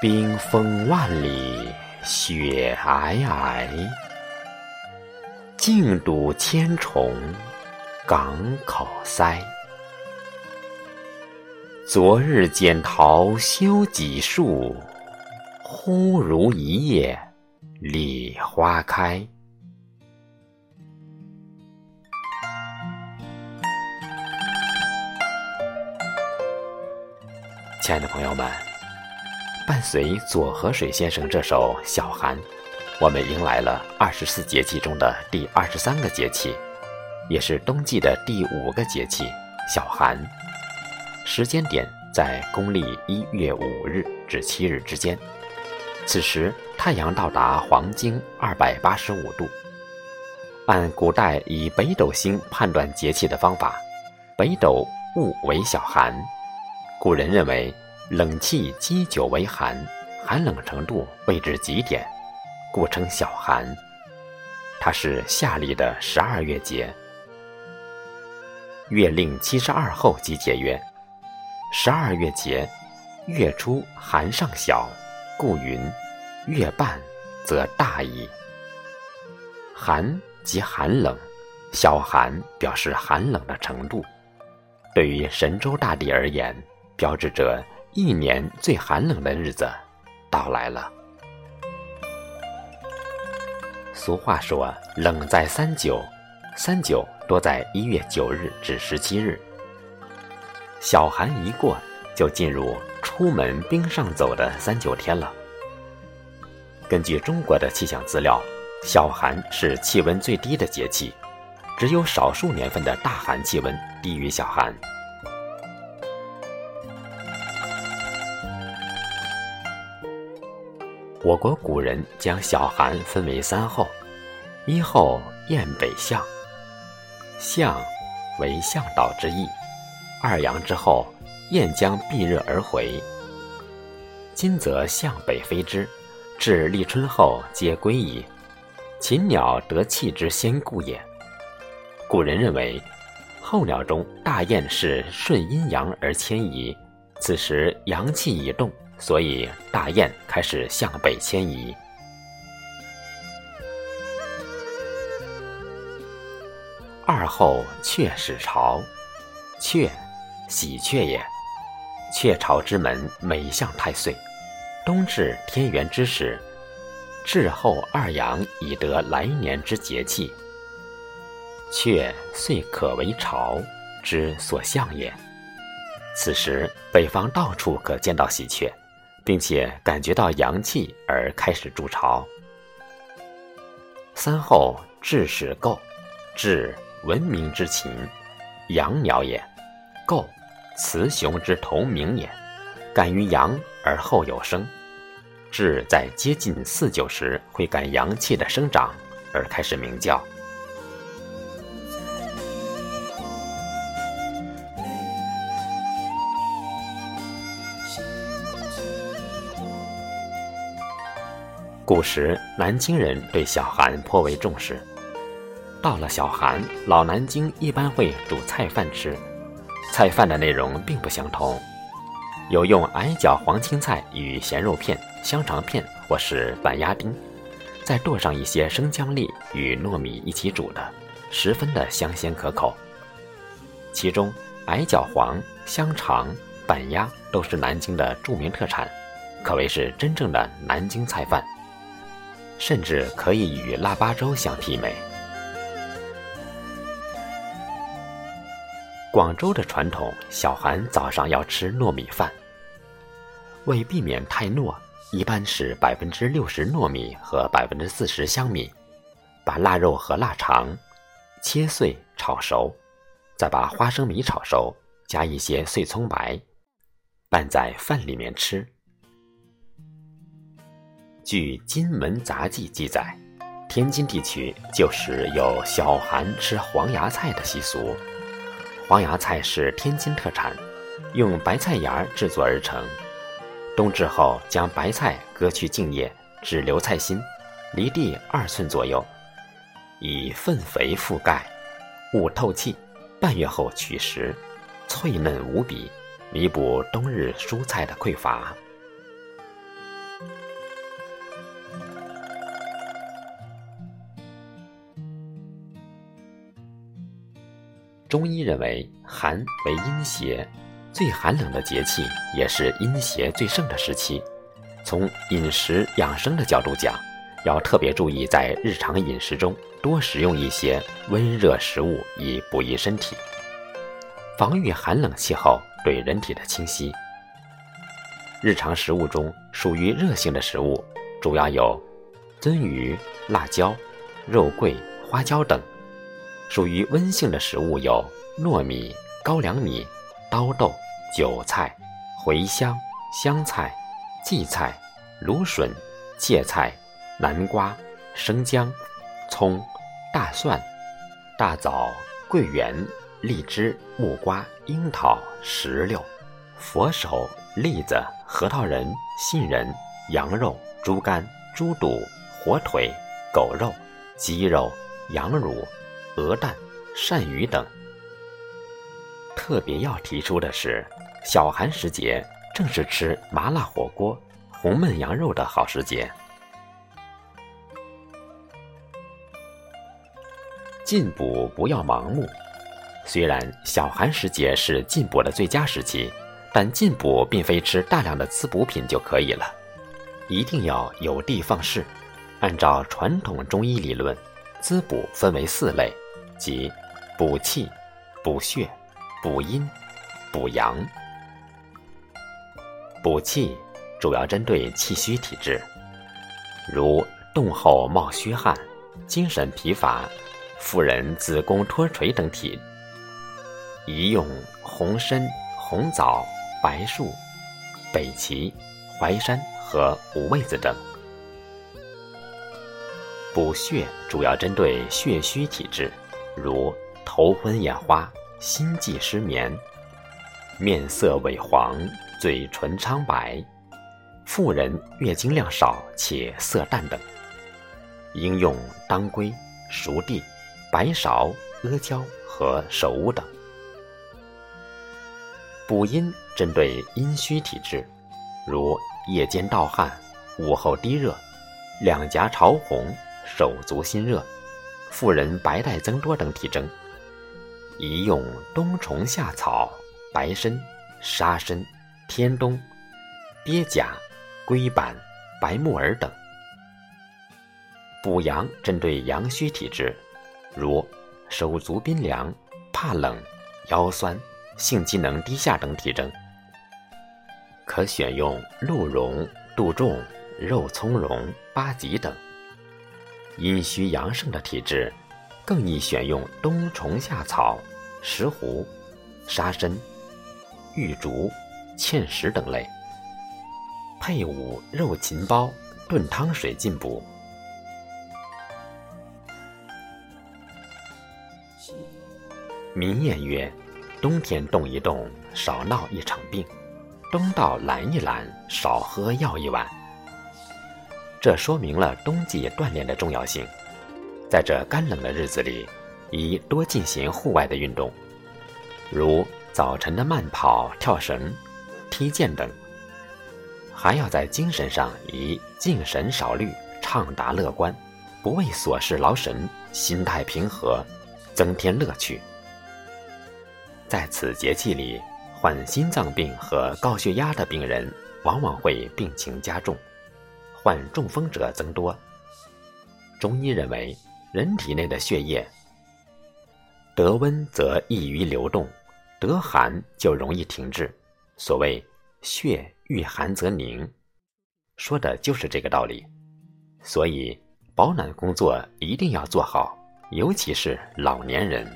冰封万里，雪皑皑，径睹千重，港口塞。昨日剪桃休几树，忽如一夜梨花开。亲爱的朋友们，伴随左河水先生这首《小寒》，我们迎来了二十四节气中的第二十三个节气，也是冬季的第五个节气——小寒。时间点在公历一月五日至七日之间。此时太阳到达黄经二百八十五度。按古代以北斗星判断节气的方法，北斗物为小寒。古人认为，冷气积久为寒，寒冷程度未至极点，故称小寒。它是夏历的十二月节。月令七十二候集解曰：十二月节，月初寒尚小，故云月半则大矣。寒即寒冷，小寒表示寒冷的程度。对于神州大地而言，标志着一年最寒冷的日子到来了。俗话说：“冷在三九，三九多在一月九日至十七日。”小寒一过，就进入出门冰上走的三九天了。根据中国的气象资料，小寒是气温最低的节气，只有少数年份的大寒气温低于小寒。我国古人将小寒分为三候：一候雁北向，向为向导之意；二阳之后，雁将避日而回。今则向北飞之，至立春后皆归矣。禽鸟得气之先故也。古人认为，候鸟中大雁是顺阴阳而迁移，此时阳气已动。所以，大雁开始向北迁移。二后雀始巢，雀，喜鹊也。雀巢之门，每向太岁。冬至天元之时，至后二阳，以得来年之节气。雀遂可为巢之所向也。此时，北方到处可见到喜鹊。并且感觉到阳气而开始筑巢。三后至始构，至文明之禽，阳鸟也。构，雌雄之同名也。感于阳而后有生。至在接近四九时会感阳气的生长而开始鸣叫。古时南京人对小寒颇为重视。到了小寒，老南京一般会煮菜饭吃。菜饭的内容并不相同，有用矮脚黄青菜与咸肉片、香肠片或是板鸭丁，再剁上一些生姜粒与糯米一起煮的，十分的香鲜可口。其中矮脚黄、香肠、板鸭都是南京的著名特产，可谓是真正的南京菜饭。甚至可以与腊八粥相媲美。广州的传统，小寒早上要吃糯米饭。为避免太糯，一般是百分之六十糯米和百分之四十香米，把腊肉和腊肠切碎炒熟，再把花生米炒熟，加一些碎葱白，拌在饭里面吃。据《金门杂记》记载，天津地区旧时有小寒吃黄芽菜的习俗。黄芽菜是天津特产，用白菜芽制作而成。冬至后，将白菜割去茎叶，只留菜心，离地二寸左右，以粪肥覆盖，勿透气。半月后取食，脆嫩无比，弥补冬日蔬菜的匮乏。中医认为寒为阴邪，最寒冷的节气也是阴邪最盛的时期。从饮食养生的角度讲，要特别注意在日常饮食中多食用一些温热食物，以补益身体，防御寒冷气候对人体的侵袭。日常食物中属于热性的食物，主要有鳟鱼、辣椒、肉桂、花椒等；属于温性的食物有糯米、高粱米、刀豆、韭菜、茴香、香菜、荠菜、芦笋、芥菜。南瓜、生姜、葱、大蒜、大枣、桂圆、荔枝、木瓜、樱桃、石榴、佛手、栗子、核桃仁、杏仁、羊肉、猪肝、猪肚、火腿、狗肉、鸡肉、羊乳、鹅蛋、鳝鱼等。特别要提出的是，小寒时节正是吃麻辣火锅、红焖羊肉的好时节。进补不要盲目，虽然小寒时节是进补的最佳时期，但进补并非吃大量的滋补品就可以了，一定要有的放矢。按照传统中医理论，滋补分为四类，即补气、补血、补阴、补阳。补气主要针对气虚体质，如冻后冒虚汗、精神疲乏。妇人子宫脱垂等体，宜用红参、红枣、白术、北芪、淮山和五味子等。补血主要针对血虚体质，如头昏眼花、心悸失眠、面色萎黄、嘴唇苍白、妇人月经量少且色淡等，应用当归、熟地。白芍、阿胶和首乌等。补阴针对阴虚体质，如夜间盗汗、午后低热、两颊潮红、手足心热、妇人白带增多等体征，宜用冬虫夏草、白参、沙参、天冬、鳖甲、龟板、白木耳等。补阳针对阳虚体质。如手足冰凉、怕冷、腰酸、性机能低下等体征，可选用鹿茸、杜仲、肉苁蓉、八戟等；阴虚阳盛的体质，更宜选用冬虫夏草、石斛、沙参、玉竹、芡实等类，配伍肉芹包炖汤水进补。民谚曰：“冬天动一动，少闹一场病；冬到懒一懒，少喝药一碗。”这说明了冬季锻炼的重要性。在这干冷的日子里，宜多进行户外的运动，如早晨的慢跑、跳绳、踢毽等。还要在精神上宜静神少虑、畅达乐观，不为琐事劳神，心态平和，增添乐趣。在此节气里，患心脏病和高血压的病人往往会病情加重，患中风者增多。中医认为，人体内的血液得温则易于流动，得寒就容易停滞。所谓“血遇寒则凝”，说的就是这个道理。所以，保暖工作一定要做好，尤其是老年人。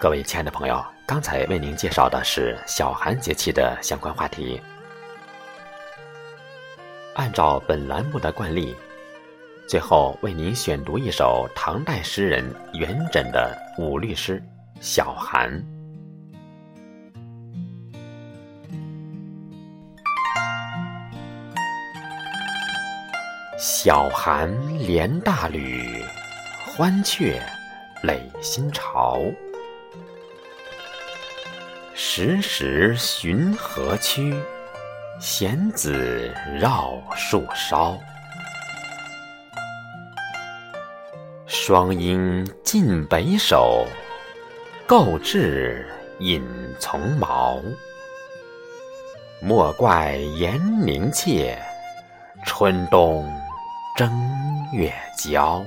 各位亲爱的朋友，刚才为您介绍的是小寒节气的相关话题。按照本栏目的惯例，最后为您选读一首唐代诗人元稹的五律诗《小寒》。小寒连大吕，欢雀累新巢。时时寻河曲，闲子绕树梢。双鹰尽北首，构置引从毛。莫怪严明切，春冬正月交。